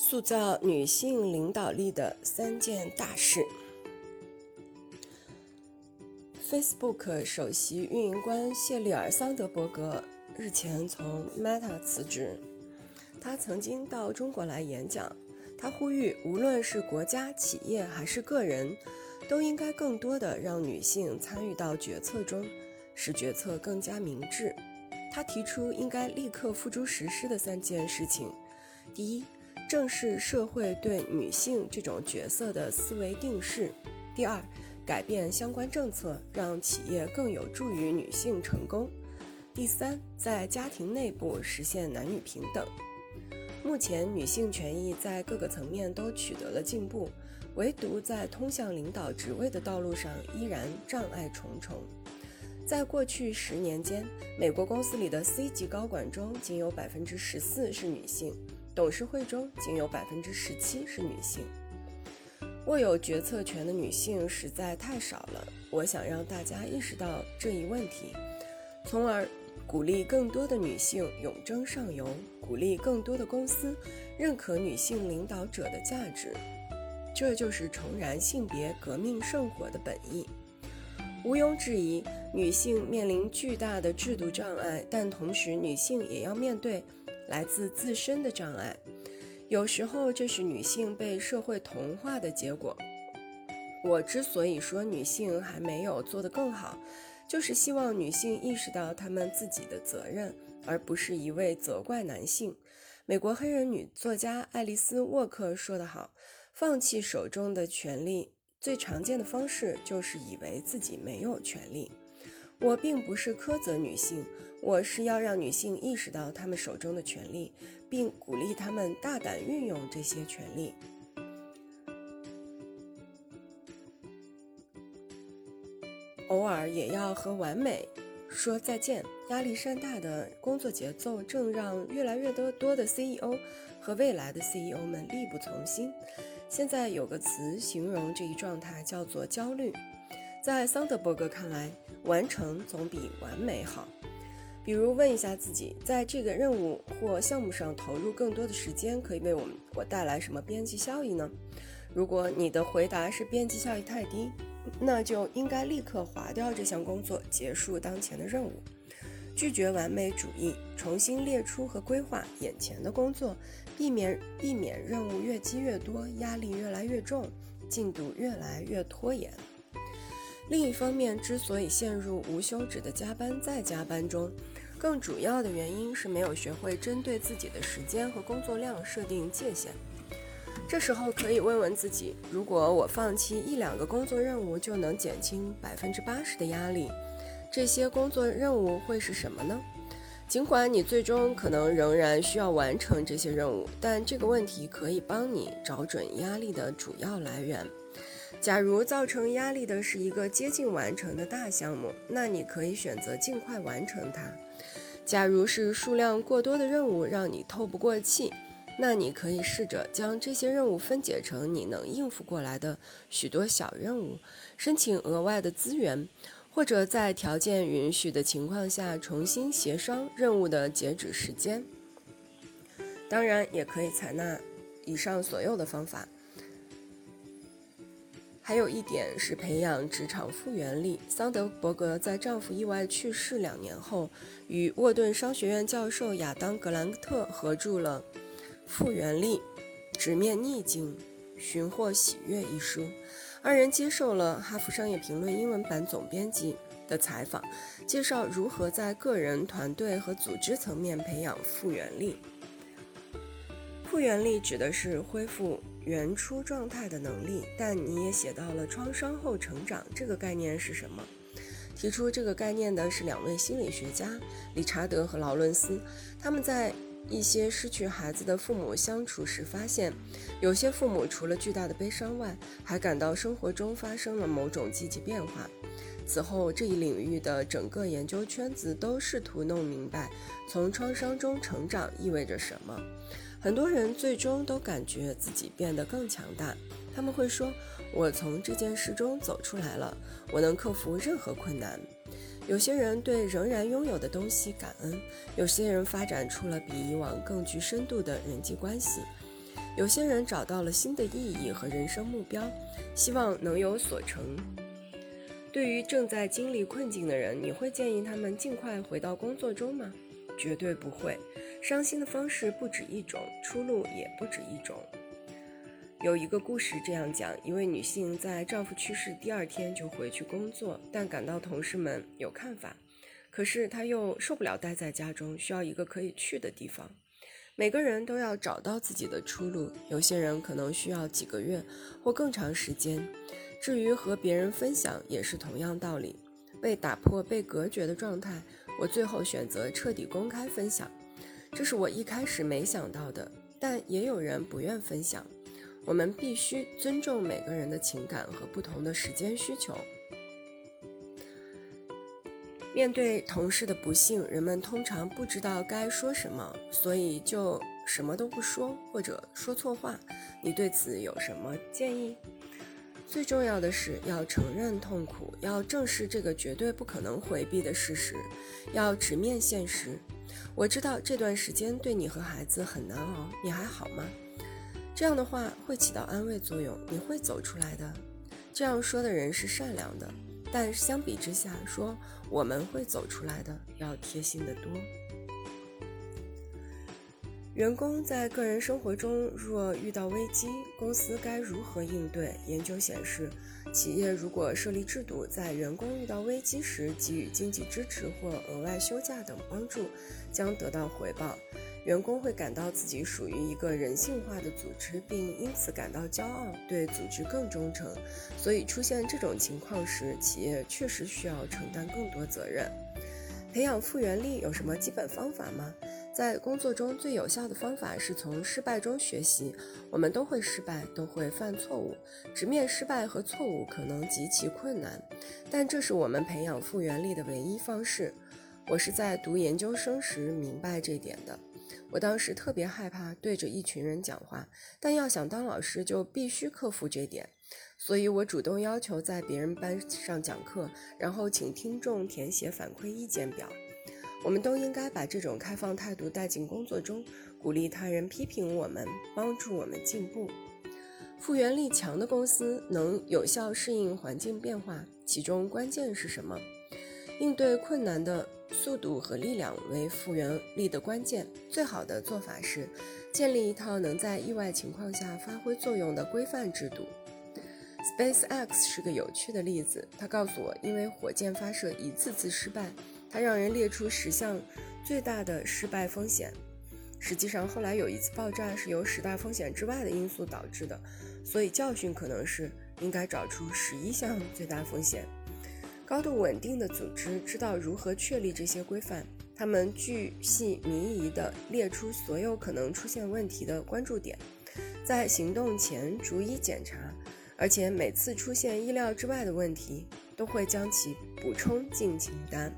塑造女性领导力的三件大事。Facebook 首席运营官谢利尔·桑德伯格日前从 Meta 辞职。他曾经到中国来演讲，他呼吁，无论是国家、企业还是个人，都应该更多的让女性参与到决策中，使决策更加明智。他提出应该立刻付诸实施的三件事情：第一，正视社会对女性这种角色的思维定势；第二，改变相关政策，让企业更有助于女性成功；第三，在家庭内部实现男女平等。目前，女性权益在各个层面都取得了进步，唯独在通向领导职位的道路上依然障碍重重。在过去十年间，美国公司里的 C 级高管中仅有百分之十四是女性。董事会中仅有百分之十七是女性，握有决策权的女性实在太少了。我想让大家意识到这一问题，从而鼓励更多的女性勇争上游，鼓励更多的公司认可女性领导者的价值。这就是重燃性别革命圣火的本意。毋庸置疑，女性面临巨大的制度障碍，但同时女性也要面对。来自自身的障碍，有时候这是女性被社会同化的结果。我之所以说女性还没有做得更好，就是希望女性意识到她们自己的责任，而不是一味责怪男性。美国黑人女作家爱丽丝·沃克说得好：“放弃手中的权利，最常见的方式就是以为自己没有权利。”我并不是苛责女性，我是要让女性意识到她们手中的权利，并鼓励她们大胆运用这些权利。偶尔也要和完美说再见。压力山大的工作节奏正让越来越多多的 CEO 和未来的 CEO 们力不从心。现在有个词形容这一状态，叫做焦虑。在桑德伯格看来，完成总比完美好。比如问一下自己，在这个任务或项目上投入更多的时间，可以为我们我带来什么边际效益呢？如果你的回答是边际效益太低，那就应该立刻划掉这项工作，结束当前的任务，拒绝完美主义，重新列出和规划眼前的工作，避免避免任务越积越多，压力越来越重，进度越来越拖延。另一方面，之所以陷入无休止的加班再加班中，更主要的原因是没有学会针对自己的时间和工作量设定界限。这时候可以问问自己：如果我放弃一两个工作任务就能减轻百分之八十的压力，这些工作任务会是什么呢？尽管你最终可能仍然需要完成这些任务，但这个问题可以帮你找准压力的主要来源。假如造成压力的是一个接近完成的大项目，那你可以选择尽快完成它；假如是数量过多的任务让你透不过气，那你可以试着将这些任务分解成你能应付过来的许多小任务，申请额外的资源，或者在条件允许的情况下重新协商任务的截止时间。当然，也可以采纳以上所有的方法。还有一点是培养职场复原力。桑德伯格在丈夫意外去世两年后，与沃顿商学院教授亚当·格兰特合著了《复原力：直面逆境，寻获喜悦》一书。二人接受了《哈佛商业评论》英文版总编辑的采访，介绍如何在个人、团队和组织层面培养复原力。复原力指的是恢复。原初状态的能力，但你也写到了创伤后成长这个概念是什么？提出这个概念的是两位心理学家，理查德和劳伦斯。他们在一些失去孩子的父母相处时发现，有些父母除了巨大的悲伤外，还感到生活中发生了某种积极变化。此后，这一领域的整个研究圈子都试图弄明白，从创伤中成长意味着什么。很多人最终都感觉自己变得更强大。他们会说：“我从这件事中走出来了，我能克服任何困难。”有些人对仍然拥有的东西感恩，有些人发展出了比以往更具深度的人际关系，有些人找到了新的意义和人生目标，希望能有所成。对于正在经历困境的人，你会建议他们尽快回到工作中吗？绝对不会。伤心的方式不止一种，出路也不止一种。有一个故事这样讲：一位女性在丈夫去世第二天就回去工作，但感到同事们有看法，可是她又受不了待在家中，需要一个可以去的地方。每个人都要找到自己的出路，有些人可能需要几个月或更长时间。至于和别人分享，也是同样道理。被打破、被隔绝的状态，我最后选择彻底公开分享。这是我一开始没想到的，但也有人不愿分享。我们必须尊重每个人的情感和不同的时间需求。面对同事的不幸，人们通常不知道该说什么，所以就什么都不说，或者说错话。你对此有什么建议？最重要的是要承认痛苦，要正视这个绝对不可能回避的事实，要直面现实。我知道这段时间对你和孩子很难熬，你还好吗？这样的话会起到安慰作用，你会走出来的。这样说的人是善良的。但相比之下，说我们会走出来的要贴心得多。员工在个人生活中若遇到危机，公司该如何应对？研究显示，企业如果设立制度，在员工遇到危机时给予经济支持或额外休假等帮助，将得到回报。员工会感到自己属于一个人性化的组织，并因此感到骄傲，对组织更忠诚。所以，出现这种情况时，企业确实需要承担更多责任。培养复原力有什么基本方法吗？在工作中最有效的方法是从失败中学习。我们都会失败，都会犯错误。直面失败和错误可能极其困难，但这是我们培养复原力的唯一方式。我是在读研究生时明白这点的。我当时特别害怕对着一群人讲话，但要想当老师就必须克服这点，所以我主动要求在别人班上讲课，然后请听众填写反馈意见表。我们都应该把这种开放态度带进工作中，鼓励他人批评我们，帮助我们进步。复原力强的公司能有效适应环境变化，其中关键是什么？应对困难的。速度和力量为复原力的关键。最好的做法是建立一套能在意外情况下发挥作用的规范制度。SpaceX 是个有趣的例子。他告诉我，因为火箭发射一次次失败，他让人列出十项最大的失败风险。实际上，后来有一次爆炸是由十大风险之外的因素导致的，所以教训可能是应该找出十一项最大风险。高度稳定的组织知道如何确立这些规范，他们巨细靡遗地列出所有可能出现问题的关注点，在行动前逐一检查，而且每次出现意料之外的问题，都会将其补充进清单。